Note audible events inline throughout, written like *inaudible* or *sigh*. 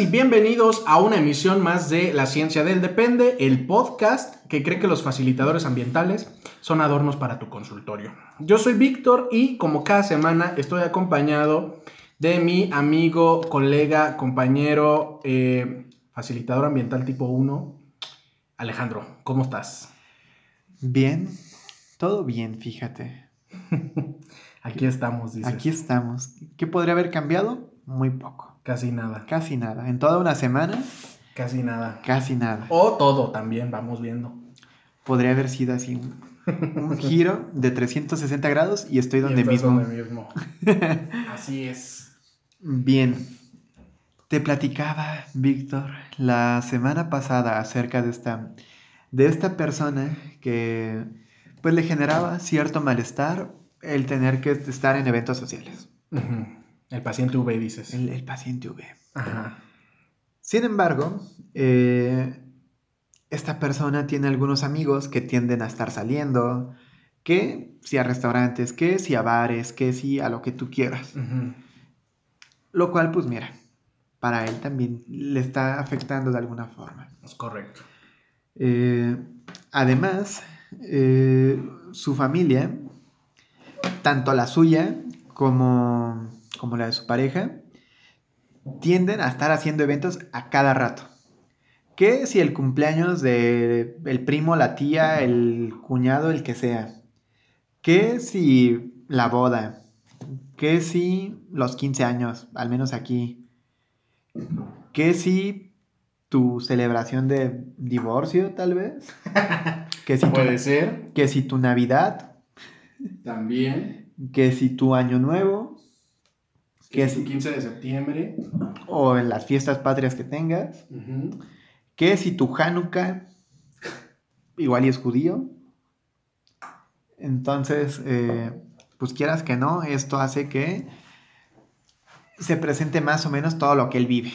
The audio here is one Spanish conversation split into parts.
Y bienvenidos a una emisión más de La Ciencia del Depende, el podcast que cree que los facilitadores ambientales son adornos para tu consultorio. Yo soy Víctor y como cada semana estoy acompañado de mi amigo, colega, compañero, eh, facilitador ambiental tipo 1, Alejandro. ¿Cómo estás? Bien, todo bien, fíjate. *laughs* Aquí estamos, dices. Aquí estamos. ¿Qué podría haber cambiado? Muy poco. Casi nada. Casi nada. En toda una semana. Casi nada. Casi nada. O todo también, vamos viendo. Podría haber sido así un, *laughs* giro de 360 grados y estoy donde mismo. Donde mismo. *laughs* así es. Bien. Te platicaba, Víctor, la semana pasada acerca de esta, de esta persona que pues le generaba cierto malestar el tener que estar en eventos sociales. El paciente V, dices. El, paciente V. Ajá. Sin embargo, eh, esta persona tiene algunos amigos que tienden a estar saliendo, que si a restaurantes, que si a bares, que si a lo que tú quieras. Lo cual, pues mira, para él también le está afectando de alguna forma. Es correcto. Eh, además, eh, su familia, tanto la suya como como la de su pareja, tienden a estar haciendo eventos a cada rato. ¿Qué si el cumpleaños de el primo, la tía, el cuñado, el que sea? ¿Qué si la boda? ¿Qué si los 15 años, al menos aquí? ¿Qué si tu celebración de divorcio, tal vez? *laughs* ¿Qué si Puede ser. ¿Qué si tu Navidad? También. ¿Qué si tu Año Nuevo? Que es el 15 de septiembre. O en las fiestas patrias que tengas. Que si tu Hanukkah igual y es judío. Entonces, eh, pues quieras que no, esto hace que se presente más o menos todo lo que él vive.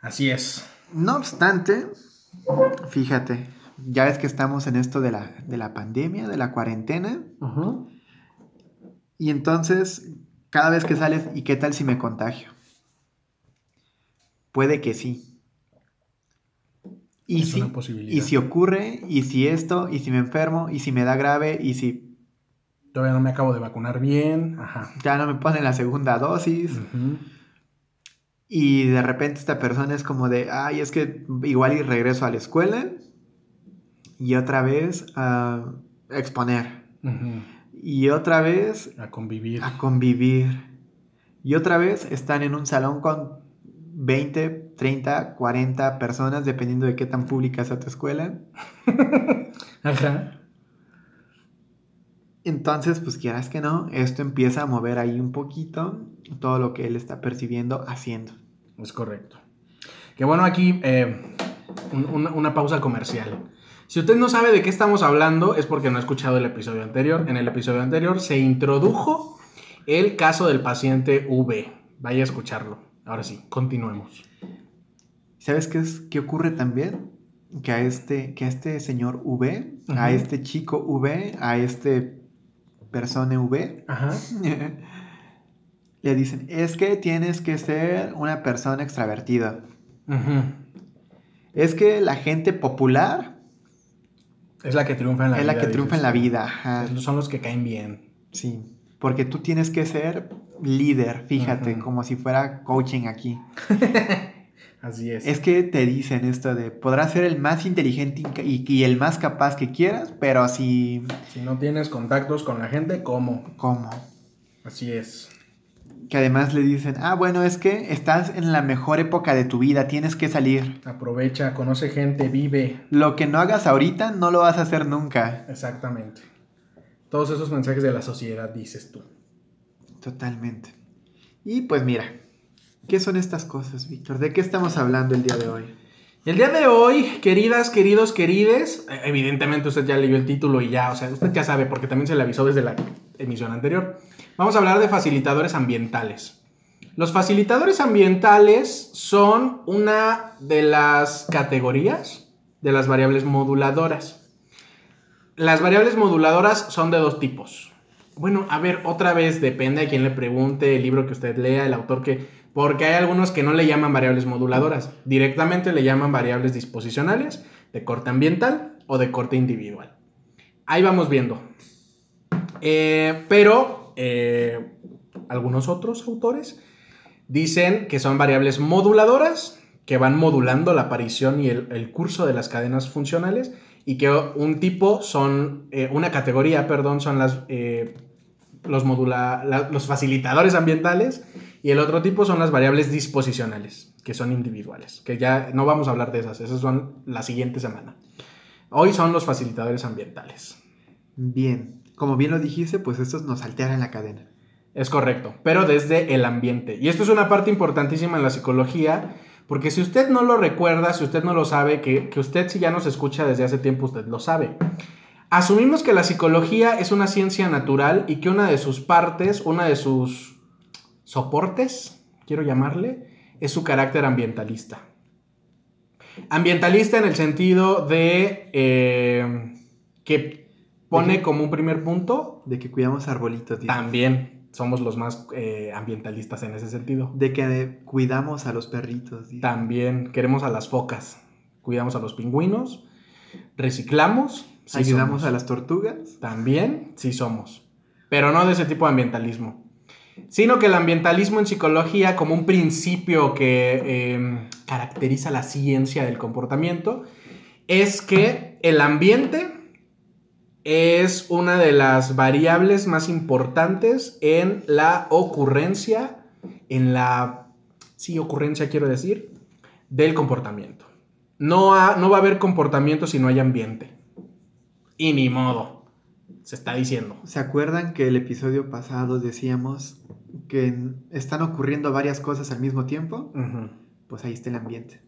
Así es. No obstante, fíjate, ya es que estamos en esto de la, de la pandemia, de la cuarentena. Y entonces cada vez que sales, ¿y qué tal si me contagio? Puede que sí. Y, si, y si ocurre, y si esto, y si me enfermo, y si me da grave, y si... Todavía no me acabo de vacunar bien, Ajá. ya no me ponen la segunda dosis. Y de repente esta persona es como de, ay, es que igual y regreso a la escuela y otra vez a exponer. Y otra vez... A convivir. A convivir. Y otra vez están en un salón con 20, 30, 40 personas, dependiendo de qué tan pública sea tu escuela. *laughs* Ajá. Entonces, pues quieras que no, esto empieza a mover ahí un poquito todo lo que él está percibiendo, haciendo. Es correcto. Que bueno, aquí eh, una pausa comercial. Si usted no sabe de qué estamos hablando, es porque no ha escuchado el episodio anterior. En el episodio anterior se introdujo el caso del paciente V. Vaya a escucharlo. Ahora sí, continuemos. ¿Sabes qué, es, qué ocurre también? Que a este, que a este señor V, a este chico V, a este persona V, *laughs* le dicen, es que tienes que ser una persona extravertida. Es que la gente popular es la que triunfa en la vida. Es la que triunfa en la vida. Son los que caen bien. Sí. Porque tú tienes que ser líder, fíjate, como si fuera coaching aquí. *laughs* Así es. Es que te dicen esto de, podrás ser el más inteligente y, el más capaz que quieras, pero si... Si no tienes contactos con la gente, ¿cómo? ¿Cómo? Así es que además le dicen, ah, bueno, es que estás en la mejor época de tu vida, tienes que salir. Aprovecha, conoce gente, vive. Lo que no hagas ahorita, no lo vas a hacer nunca. Exactamente. Todos esos mensajes de la sociedad, dices tú. Totalmente. Y pues mira, ¿Qué son estas cosas, Víctor? ¿De qué estamos hablando el día de hoy? El día de hoy, queridas, queridos, querides, eh, evidentemente usted ya leyó el título y ya, o sea, usted ya sabe porque también se le avisó desde la emisión anterior. Vamos a hablar de facilitadores ambientales. Los facilitadores ambientales son una de las categorías de las variables moduladoras. Las variables moduladoras son de dos tipos. Bueno, a ver, otra vez depende a quién le pregunte, el libro que usted lea, el autor que porque hay algunos que no le llaman variables moduladoras, directamente le llaman variables disposicionales de corte ambiental o de corte individual. Ahí vamos viendo. Eh, pero eh, algunos otros autores dicen que son variables moduladoras que van modulando la aparición y el, curso de las cadenas funcionales y que un tipo son, eh, una categoría, perdón, son las, los, los facilitadores ambientales y el otro tipo son las variables disposicionales, que son individuales, que ya no vamos a hablar de esas, esas son la siguiente semana. Hoy son los facilitadores ambientales. Bien, como bien lo dijiste, pues estos nos alteran la cadena. Es correcto, pero desde el ambiente. Y esto es una parte importantísima en la psicología, porque si usted no lo recuerda, si usted no lo sabe, que, que usted si ya nos escucha desde hace tiempo, usted lo sabe. Asumimos que la psicología es una ciencia natural y que una de sus partes, una de sus soportes, quiero llamarle, es su carácter ambientalista. Ambientalista en el sentido de eh, que pone como un primer punto. De que cuidamos arbolitos. También somos los más eh, ambientalistas en ese sentido. De que cuidamos a los perritos. También queremos a las focas, cuidamos a los pingüinos, reciclamos. Ayudamos a las tortugas. También, sí somos. Pero no de ese tipo de ambientalismo sino que el ambientalismo en psicología como un principio que em, caracteriza la ciencia del comportamiento es que el ambiente es una de las variables más importantes en la ocurrencia, en la, sí, ocurrencia quiero decir, del comportamiento. No, no va a haber comportamiento si no hay ambiente. Y ni modo se está diciendo. ¿Se acuerdan que el episodio pasado decíamos que están ocurriendo varias cosas al mismo tiempo? Pues ahí está el ambiente.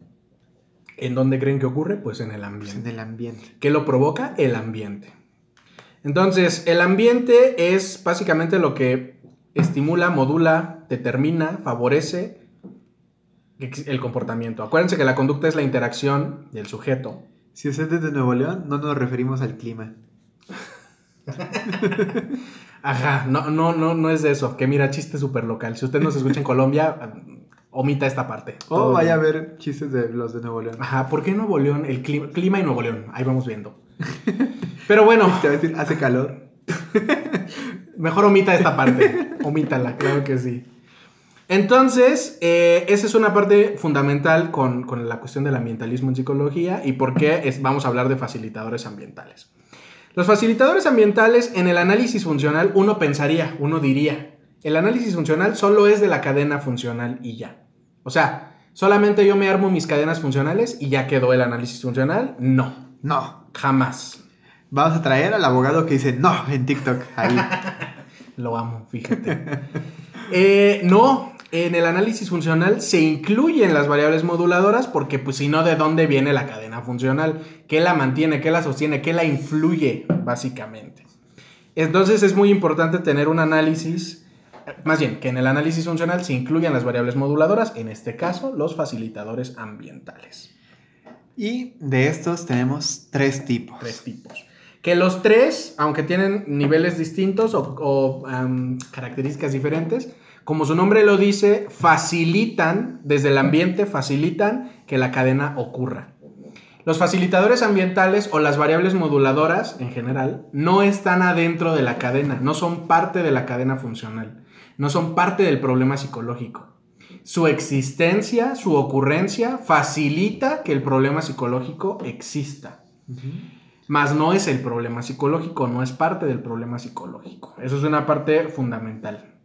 ¿En dónde creen que ocurre? Pues en el ambiente. Pues en el ambiente. ¿Qué lo provoca? El ambiente. Entonces, el ambiente es básicamente lo que estimula, modula, determina, favorece el comportamiento. Acuérdense que la conducta es la interacción del sujeto. Si es de Nuevo León, no nos referimos al clima. *laughs* Ajá, no, no, no, no es de eso. Que mira, chiste súper local. Si usted nos escucha en Colombia, omita esta parte. O vaya a ver chistes de los de Nuevo León. Ajá, ¿por qué Nuevo León? El clima, clima y Nuevo León. Ahí vamos viendo. Pero bueno. Te voy a decir, hace calor. Mejor omita esta parte. Omítala, claro que sí. Entonces, eh, esa es una parte fundamental con, con, la cuestión del ambientalismo en psicología y por qué es, vamos a hablar de facilitadores ambientales. Los facilitadores ambientales en el análisis funcional uno pensaría, uno diría, el análisis funcional solo es de la cadena funcional y ya. O sea, solamente yo me armo mis cadenas funcionales y ya quedó el análisis funcional. No. No. Jamás. Vamos a traer al abogado que dice no en TikTok. Ahí. *laughs* Lo amo, fíjate. Eh, no, en el análisis funcional se incluyen las variables moduladoras porque pues si no, ¿de dónde viene la cadena funcional? ¿Qué la mantiene? ¿Qué la sostiene? ¿Qué la influye básicamente? Entonces es muy importante tener un análisis, más bien, que en el análisis funcional se incluyan las variables moduladoras, en este caso los facilitadores ambientales. Y de estos tenemos tres tipos. Tres tipos. Que los tres, aunque tienen niveles distintos o, características diferentes, como su nombre lo dice, facilitan, desde el ambiente, facilitan que la cadena ocurra. Los facilitadores ambientales o las variables moduladoras en general no están adentro de la cadena, no son parte de la cadena funcional, no son parte del problema psicológico. Su existencia, su ocurrencia, facilita que el problema psicológico exista. Mas no es el problema psicológico, no es parte del problema psicológico. Eso es una parte fundamental.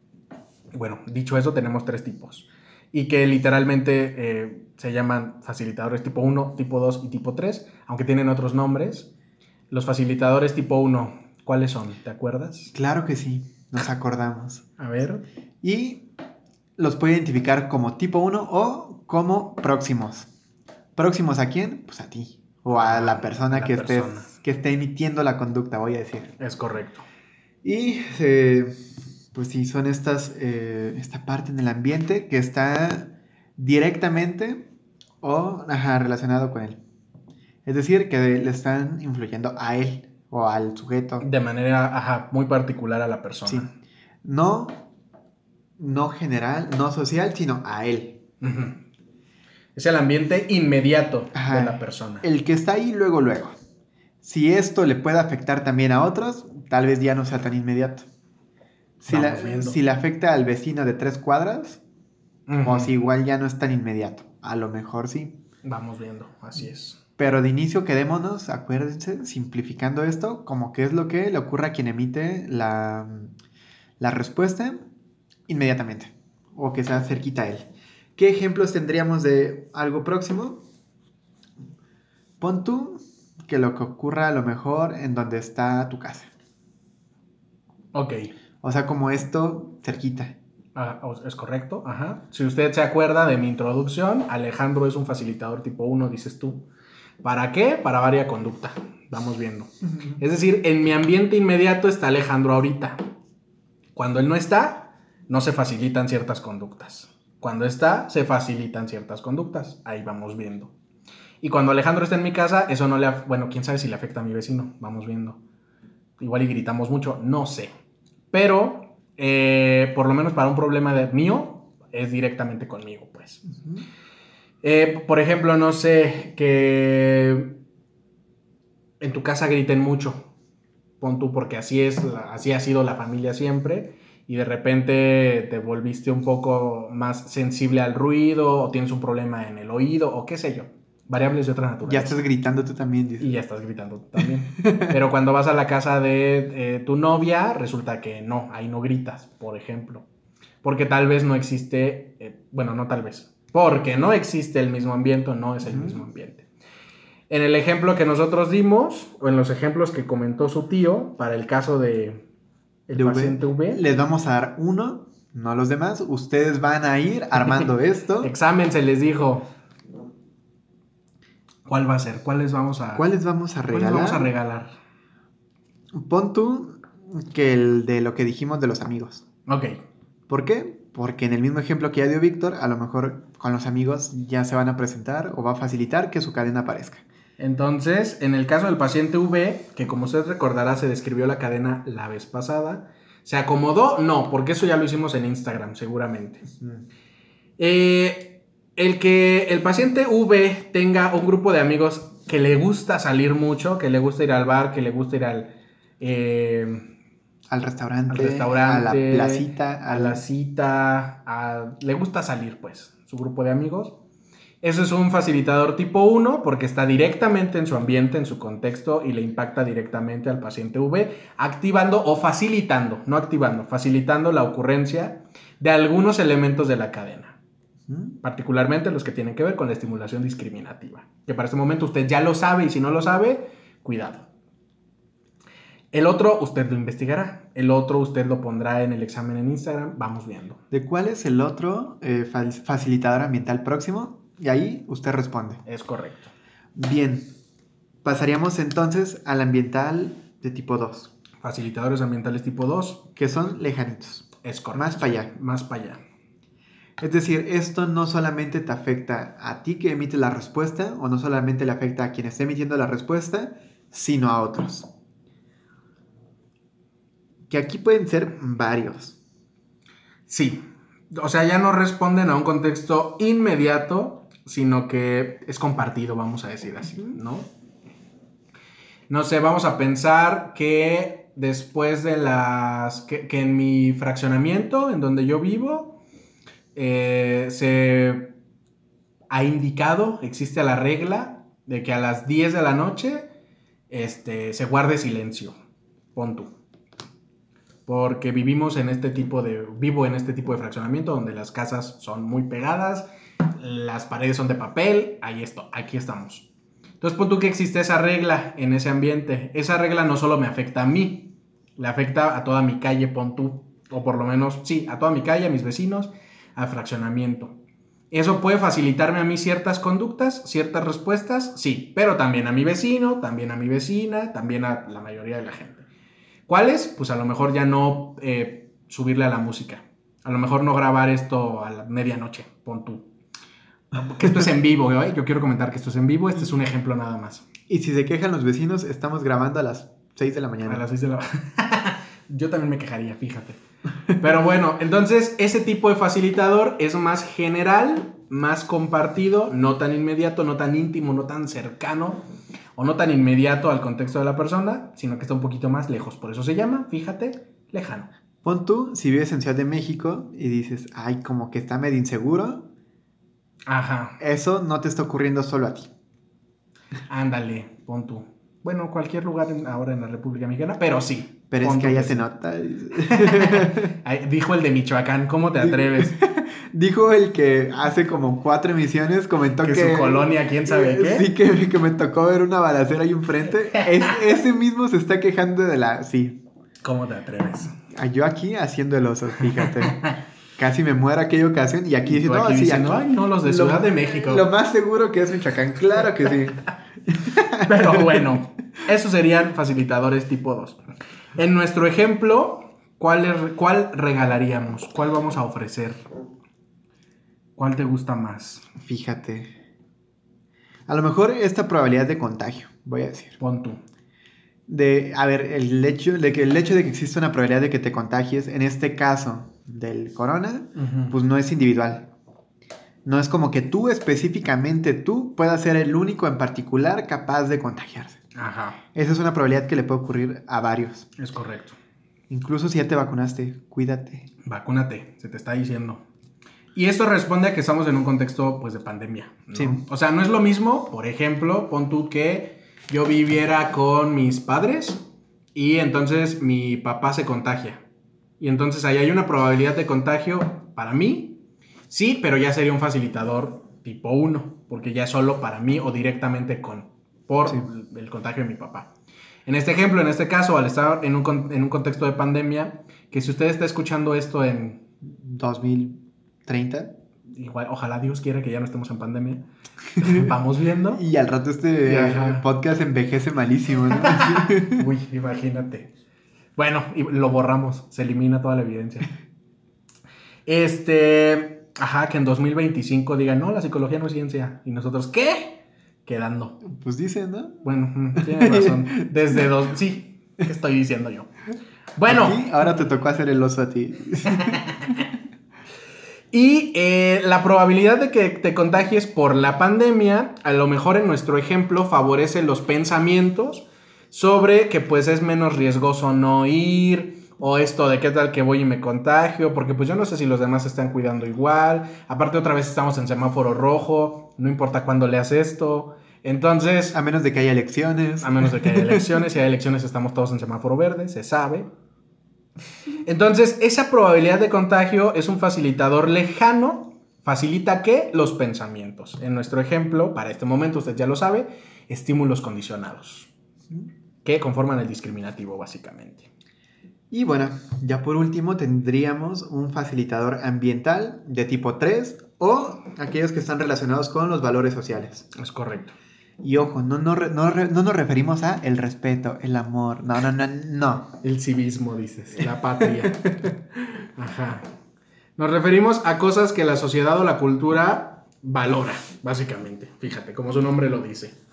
Bueno, dicho eso, tenemos tres tipos. Y que literalmente eh, se llaman facilitadores tipo 1, tipo 2 y tipo 3, aunque tienen otros nombres. Los facilitadores tipo 1, ¿cuáles son? ¿Te acuerdas? Claro que sí, nos acordamos. A ver. Y los puede identificar como tipo 1 o como próximos. ¿Próximos a quién? Pues a ti. O a la persona, la que, persona. Estés, que esté emitiendo la conducta, voy a decir. Es correcto. Y eh, pues sí, son estas, eh, esta parte en el ambiente que está directamente o ajá, relacionado con él. Es decir, que le están influyendo a él o al sujeto. De manera, ajá, muy particular a la persona. Sí. No, no general, no social, sino a él. Es el ambiente inmediato Ajá. de la persona. El que está ahí luego, luego. Si esto le puede afectar también a otros, tal vez ya no sea tan inmediato. Si, la- si le afecta al vecino de tres cuadras, Ujú. o si igual ya no es tan inmediato. A lo mejor sí. Vamos viendo, así es. Pero de inicio quedémonos, acuérdense, simplificando esto, como que es lo que le ocurre a quien emite la, la respuesta inmediatamente. O que sea cerquita a él. ¿Qué ejemplos tendríamos de algo próximo? Pon tú que lo que ocurra a lo mejor en donde está tu casa. Ok. O sea, como esto cerquita. Ah, es correcto, ajá. Si usted se acuerda de mi introducción, Alejandro es un facilitador tipo 1, dices tú. ¿Para qué? Para varia conducta. Vamos viendo. Es decir, en mi ambiente inmediato está Alejandro ahorita. Cuando él no está, no se facilitan ciertas conductas. Cuando está, se facilitan ciertas conductas. Ahí vamos viendo. Y cuando Alejandro está en mi casa, eso no le... Bueno, quién sabe si le afecta a mi vecino. Vamos viendo. Igual y gritamos mucho, no sé. Pero, eh, por lo menos para un problema de mío, es directamente conmigo, pues. Eh, por ejemplo, no sé, que en tu casa griten mucho. Pon tú, porque así es, así ha sido la familia siempre. Y de repente te volviste un poco más sensible al ruido, o tienes un problema en el oído, o qué sé yo. Variables de otra naturaleza. Ya estás gritando tú también, dices. Y ya estás gritando tú también. *laughs* Pero cuando vas a la casa de eh, tu novia, resulta que no, ahí no gritas, por ejemplo. Porque tal vez no existe, eh, bueno, no tal vez, porque no existe el mismo ambiente, no es el mismo ambiente. En el ejemplo que nosotros dimos, o en los ejemplos que comentó su tío, para el caso de el De paciente V, Les vamos a dar uno, no los demás. Ustedes van a ir *laughs* armando esto. examen se les dijo. ¿Cuál va a ser? ¿Cuáles vamos a, ¿Cuáles vamos a ¿cuáles regalar? vamos a regalar? Pon tú que el de lo que dijimos de los amigos. Ok, ¿Por qué? Porque en el mismo ejemplo que ya dio Víctor, a lo mejor con los amigos ya se van a presentar o va a facilitar que su cadena aparezca. Entonces, en el caso del paciente V, que como usted recordará se describió la cadena la vez pasada, ¿se acomodó? No, porque eso ya lo hicimos en Instagram, seguramente. Eh, el que el paciente V tenga un grupo de amigos que le gusta salir mucho, que le gusta ir al bar, que le gusta ir al, eh, Al restaurante, al restaurante, a la placita, a la cita, a- le gusta salir, pues, su grupo de amigos. Eso es un facilitador tipo 1 porque está directamente en su ambiente, en su contexto y le impacta directamente al paciente V, activando o facilitando, no activando, facilitando la ocurrencia de algunos elementos de la cadena, particularmente los que tienen que ver con la estimulación discriminativa, que para este momento usted ya lo sabe y si no lo sabe, cuidado. El otro usted lo investigará, el otro usted lo pondrá en el examen en Instagram, vamos viendo. ¿De cuál es el otro eh, fa- facilitador ambiental próximo? Y ahí usted responde. Es correcto. Bien, pasaríamos entonces al ambiental de tipo 2, Facilitadores ambientales tipo 2, que son lejanitos. es correcto. Más para allá. Más para allá. Es decir, esto no solamente te afecta a ti que emites la respuesta, o no solamente le afecta a quien esté emitiendo la respuesta, sino a otros. Que aquí pueden ser varios. Sí. O sea, ya no responden a un contexto inmediato, sino que es compartido, vamos a decir así, ¿no? No sé, vamos a pensar que después de las... que, que en mi fraccionamiento, en donde yo vivo, eh, se ha indicado, existe la regla de que a las 10 de la noche este, se guarde silencio. Pon tú. Porque vivimos en este tipo de. Vivo en este tipo de fraccionamiento donde las casas son muy pegadas, las paredes son de papel. Ahí esto, aquí estamos. Entonces, pon tú que existe esa regla en ese ambiente. Esa regla no solo me afecta a mí, le afecta a toda mi calle, pon tú. O por lo menos, sí, a toda mi calle, a mis vecinos, al fraccionamiento. ¿Eso puede facilitarme a mí ciertas conductas, ciertas respuestas? Sí, pero también a mi vecino, también a mi vecina, también a la mayoría de la gente. ¿Cuáles? Pues a lo mejor ya no eh, subirle a la música. A lo mejor no grabar esto a la medianoche, pon tú. Que esto es en vivo, ¿eh? yo quiero comentar que esto es en vivo, este es un ejemplo nada más. Y si se quejan los vecinos, estamos grabando a las 6 de la mañana. A las 6 de la *laughs* Yo también me quejaría, fíjate. Pero bueno, entonces ese tipo de facilitador es más general, más compartido, no tan inmediato, no tan íntimo, no tan cercano o no tan inmediato al contexto de la persona, sino que está un poquito más lejos. Por eso se llama, fíjate, lejano. Pon tú, si vives en Ciudad de México y dices, ay, como que está medio inseguro. Ajá. Eso no te está ocurriendo solo a ti. Ándale, pon tú. Bueno, cualquier lugar ahora en la República Mexicana, pero sí. Pero es que allá se nota. *laughs* Dijo el de Michoacán, ¿cómo te atreves? *laughs* Dijo el que hace como cuatro emisiones, comentó que... Que su colonia, quién sabe qué. Sí, que, que me tocó ver una balacera ahí enfrente. *laughs* ese mismo se está quejando de la... Sí. ¿Cómo te atreves? Yo aquí haciendo el oso, fíjate. Casi me muero aquella ocasión y aquí diciendo, no, sí, Ay, no, los de Ciudad de México. Lo más seguro que es Michoacán, claro que sí. *laughs* Pero bueno, esos serían facilitadores tipo 2. En nuestro ejemplo, ¿cuál, ¿cuál regalaríamos? ¿Cuál vamos a ofrecer? ¿Cuál te gusta más? Fíjate. A lo mejor esta probabilidad de contagio, voy a decir. Pon tú. De, a ver, el hecho de que el hecho de que exista una probabilidad de que te contagies, en este caso del corona, pues no es individual. No es como que tú específicamente, tú puedas ser el único en particular capaz de contagiarse. Ajá. Esa es una probabilidad que le puede ocurrir a varios. Es correcto. Incluso si ya te vacunaste, cuídate. Vacúnate, se te está diciendo. Y esto responde a que estamos en un contexto pues de pandemia. Sí. O sea, no es lo mismo, por ejemplo, pon tú que yo viviera con mis padres y entonces mi papá se contagia. Y entonces ahí hay una probabilidad de contagio para mí Sí, pero ya sería un facilitador tipo 1, porque ya es solo para mí o directamente con, por el contagio de mi papá. En este ejemplo, en este caso, al estar en un, en un contexto de pandemia, que si usted está escuchando esto en 2030, igual, ojalá Dios quiera que ya no estemos en pandemia. *laughs* Vamos viendo. y al rato este podcast envejece malísimo, ¿no? *laughs* Uy, imagínate. Bueno, lo borramos, se elimina toda la evidencia. Este, Ajá, que en 2025 digan, no, la psicología no es ciencia. Y nosotros, ¿qué? Quedando. Pues dicen, ¿no? Bueno, tienes razón. Desde dos. Sí, ¿qué estoy diciendo yo? Bueno. ahora te tocó hacer el oso a ti. *laughs* y eh, la probabilidad de que te contagies por la pandemia, a lo mejor en nuestro ejemplo, favorece los pensamientos sobre que pues es menos riesgoso no ir, o esto de qué tal que voy y me contagio, porque pues yo no sé si los demás se están cuidando igual. Aparte otra vez estamos en semáforo rojo, no importa cuándo leas esto. Entonces... A menos de que haya elecciones. A menos de que haya elecciones. si hay elecciones estamos todos en semáforo verde, se sabe. Entonces, esa probabilidad de contagio es un facilitador lejano. ¿Facilita qué? Los pensamientos. En nuestro ejemplo, para este momento, usted ya lo sabe, estímulos condicionados. Que conforman el discriminativo, básicamente. Y bueno, ya por último tendríamos un facilitador ambiental de tipo 3 o aquellos que están relacionados con los valores sociales. Es correcto. Y ojo, no, no, no, no, nos referimos a el respeto, el amor, no, no, no, no. El civismo, dices, la patria. *laughs* Ajá. Nos referimos a cosas que la sociedad o la cultura valora, básicamente. Fíjate, como su nombre lo dice.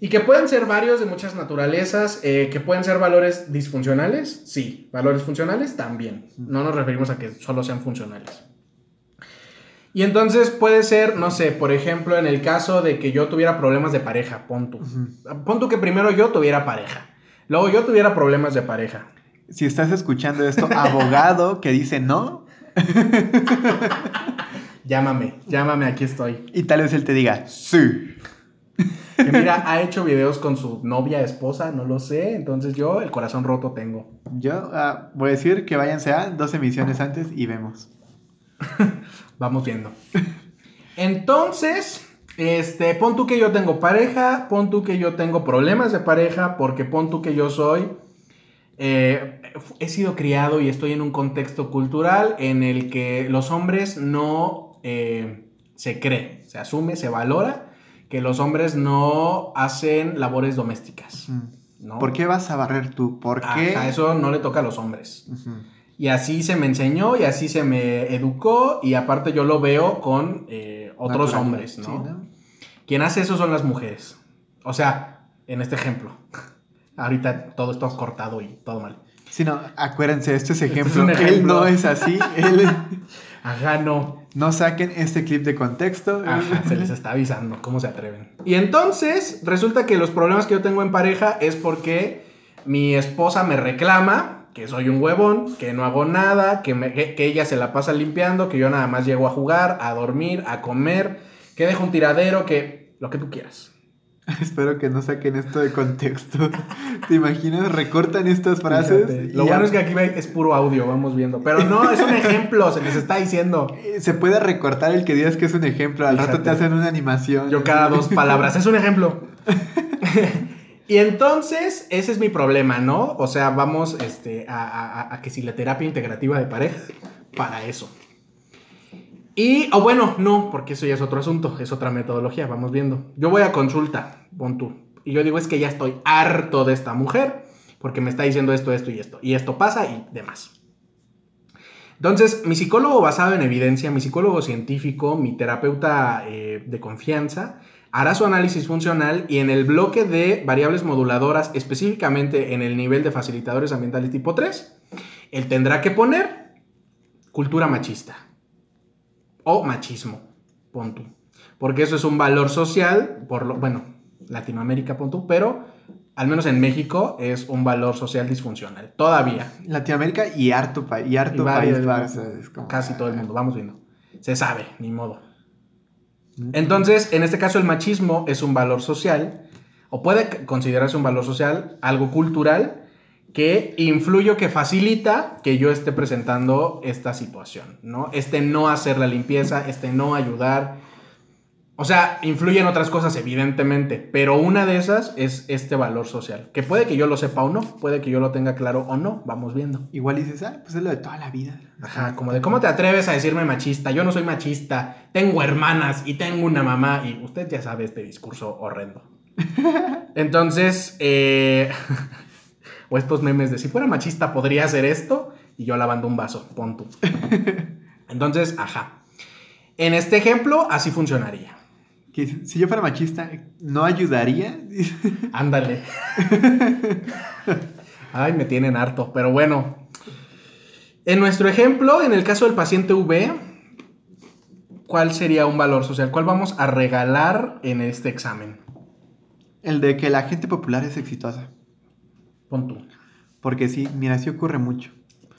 Y que pueden ser varios de muchas naturalezas, eh, que pueden ser valores disfuncionales, sí, valores funcionales también. No nos referimos a que solo sean funcionales. Y entonces puede ser, no sé, por ejemplo, en el caso de que yo tuviera problemas de pareja, pon tú. Pon que primero yo tuviera pareja, luego yo tuviera problemas de pareja. Si estás escuchando esto, abogado que dice no. *laughs* llámame, llámame, aquí estoy. Y tal vez él te diga, sí. *laughs* Que mira, ha hecho videos con su novia, esposa, no lo sé. Entonces yo el corazón roto tengo. Yo ah, voy a decir que váyanse a dos emisiones antes y vemos. *laughs* Vamos viendo. Entonces, este, pon tú que yo tengo pareja, pon tú que yo tengo problemas de pareja, porque pon tú que yo soy eh, he sido criado y estoy en un contexto cultural en el que los hombres no eh, se cree, se asume, se valora que los hombres no hacen labores domésticas. Mm. ¿no? ¿Por qué vas a barrer tú? ¿Por qué? Ajá, eso no le toca a los hombres. Y así se me enseñó y así se me educó y aparte yo lo veo con eh, otros Natural. hombres, ¿no? Sí, ¿no? Quien hace eso son las mujeres. O sea, en este ejemplo. *laughs* Ahorita todo está cortado y todo mal. Sí, no, acuérdense, esto es es ejemplo. un Él ejemplo. no es así. Él *laughs* Ajá, no. No saquen este clip de contexto. Ajá, se les está avisando. ¿Cómo se atreven? Y entonces, resulta que los problemas que yo tengo en pareja es porque mi esposa me reclama que soy un huevón, que no hago nada, que, que ella se la pasa limpiando, que yo nada más llego a jugar, a dormir, a comer, que dejo un tiradero, que lo que tú quieras. *laughs* Espero que no saquen esto de contexto. *laughs* ¿Te imaginas? Recortan estas frases. Fíjate. Lo bueno es que aquí es puro audio, vamos viendo. Pero no, es un ejemplo, se les está diciendo. Eh, Se puede recortar el que digas que es un ejemplo. Al rato te hacen una animación. Yo cada dos *laughs* palabras, es un ejemplo. y entonces, ese es mi problema, ¿no? O sea, vamos este, a, a- a que si la terapia integrativa de pareja, para eso. Y, o bueno, no, porque eso ya es otro asunto, es otra metodología, vamos viendo. Yo voy a consulta, pon. Y yo digo, es que ya estoy harto de esta mujer, porque me está diciendo esto, esto y esto. Y esto pasa y demás. Entonces, mi psicólogo basado en evidencia, mi psicólogo científico, mi terapeuta eh, de confianza, hará su análisis funcional y en el bloque de variables moduladoras, específicamente en el nivel de facilitadores ambientales tipo 3, él tendrá que poner cultura machista o machismo, pon tú. Porque eso es un valor social, por lo, bueno, Latinoamérica, pon tú, pero al menos en México es un valor social disfuncional, todavía. Latinoamérica y harto, pa- y harto Y varios, país. es como- Casi todo el mundo, vamos viendo. Se sabe, ni modo. Mm. Entonces, en este caso, el machismo es un valor social, o puede considerarse un valor social, algo cultural, que influye o que facilita que yo esté presentando esta situación, ¿no? Este no hacer la limpieza, este no ayudar. O sea, influyen otras cosas, evidentemente, pero una de esas es este valor social, que puede que yo lo sepa o no, puede que yo lo tenga claro o no, vamos viendo. Igual dices, ah, pues es lo de toda la vida. Ajá, como de cómo te atreves a decirme machista. Yo no soy machista, tengo hermanas y tengo una mamá. Y usted ya sabe este discurso horrendo. *laughs* Entonces, eh, *laughs* o estos memes de si fuera machista podría hacer esto y yo lavando un vaso, pon tú. *laughs* Entonces, ajá. En este ejemplo, así funcionaría. Que si si yo fuera machista, ¿no ayudaría? *laughs* Ándale. *laughs* Ay, me tienen harto, pero bueno. En nuestro ejemplo, en el caso del paciente V, ¿cuál sería un valor social? ¿Cuál vamos a regalar en este examen? El de que la gente popular es exitosa. Pon tú. Porque sí, mira, sí ocurre mucho.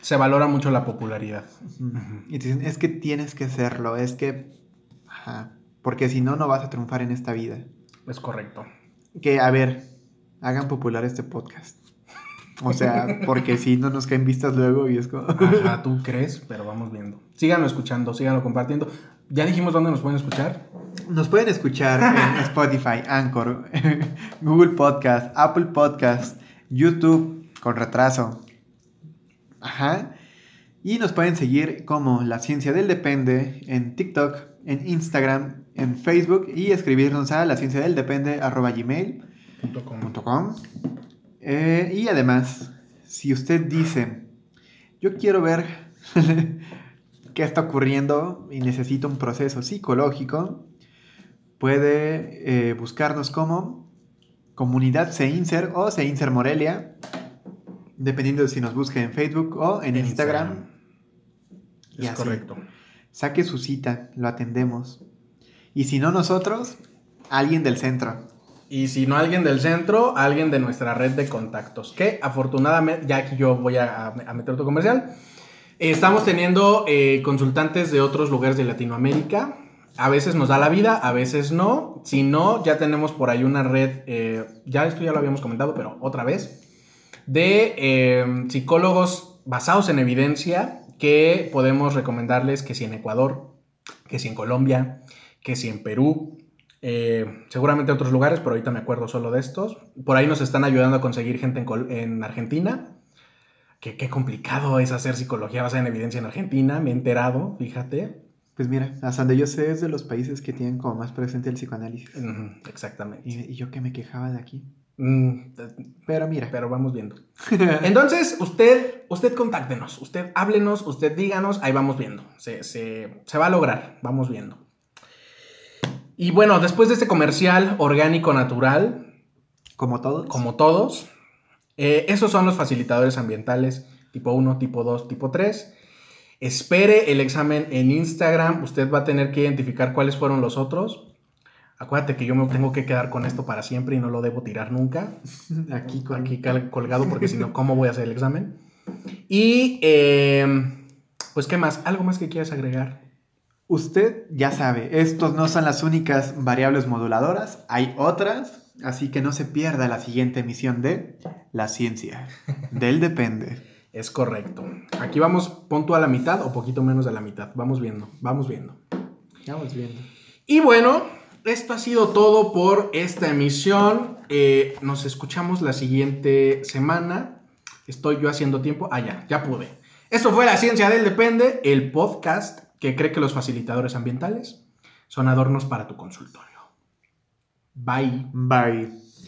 Se valora mucho la popularidad. Y te dicen, es que tienes que serlo, es que... Ajá, porque si no, no vas a triunfar en esta vida. Es correcto. Que, a ver, hagan popular este podcast. O sea, porque si no nos caen vistas luego y es como... *laughs* Ajá, tú crees, pero vamos viendo. Síganlo escuchando, síganlo compartiendo. Ya dijimos dónde nos pueden escuchar. Nos pueden escuchar en *laughs* Spotify, Anchor, *laughs* Google Podcast, Apple Podcast, YouTube con retraso. Ajá. Y nos pueden seguir como La Ciencia del Depende en TikTok, en Instagram, en Facebook y escribirnos a la ciencia del depende. Eh, y además, si usted dice, yo quiero ver *laughs* qué está ocurriendo y necesito un proceso psicológico, puede eh, buscarnos como comunidad Seinser o Seinser Morelia, dependiendo de si nos busque en Facebook o en, Instagram. Es así. correcto. Saque su cita, lo atendemos. Y si no nosotros, alguien del centro. Y si no alguien del centro, alguien de nuestra red de contactos. Que afortunadamente, ya aquí yo voy a, a meter otro comercial. Estamos teniendo eh, consultantes de otros lugares de Latinoamérica. A veces nos da la vida, a veces no. Si no, ya tenemos por ahí una red, eh, ya esto ya lo habíamos comentado, pero otra vez, de eh, psicólogos basados en evidencia que podemos recomendarles que si en Ecuador, que si en Colombia, que si en Perú, eh, seguramente otros lugares, pero ahorita me acuerdo solo de estos. Por ahí nos están ayudando a conseguir gente en, en Argentina. que qué complicado es hacer psicología basada en evidencia en Argentina, me he enterado, fíjate. Pues mira, hasta donde yo sé es de los países que tienen como más presente el psicoanálisis. Exactamente. Y, y yo que me quejaba de aquí. Mm, Pero mira. pero vamos viendo. *laughs* Entonces, usted, usted contáctenos, usted háblenos, usted díganos, ahí vamos viendo. Se, se- se va a lograr, vamos viendo. Y bueno, después de este comercial orgánico natural, Como todos. como todos, eh, esos son los facilitadores ambientales tipo 1, tipo 2, tipo 3. Espere el examen en Instagram, usted va a tener que identificar cuáles fueron los otros. Acuérdate que yo me tengo que quedar con esto para siempre y no lo debo tirar nunca *laughs* Aquí con aquí cal- colgado porque si no, *laughs* ¿cómo voy a hacer el examen? Y, eh, pues, ¿qué más? ¿Algo más que quieras agregar? Usted ya sabe, estos no son las únicas variables moduladoras, hay otras, así que no se pierda la siguiente emisión de La ciencia. Del depende. Es correcto. Aquí vamos, pon tú a la mitad o poquito menos de la mitad. Vamos viendo, vamos viendo. Vamos viendo. Y bueno, esto ha sido todo por esta emisión. Eh, nos escuchamos la siguiente semana. Estoy yo haciendo tiempo. Ah, ya, ya pude. Esto fue La Ciencia del Depende, el podcast que cree que los facilitadores ambientales son adornos para tu consultorio. Bye. Bye.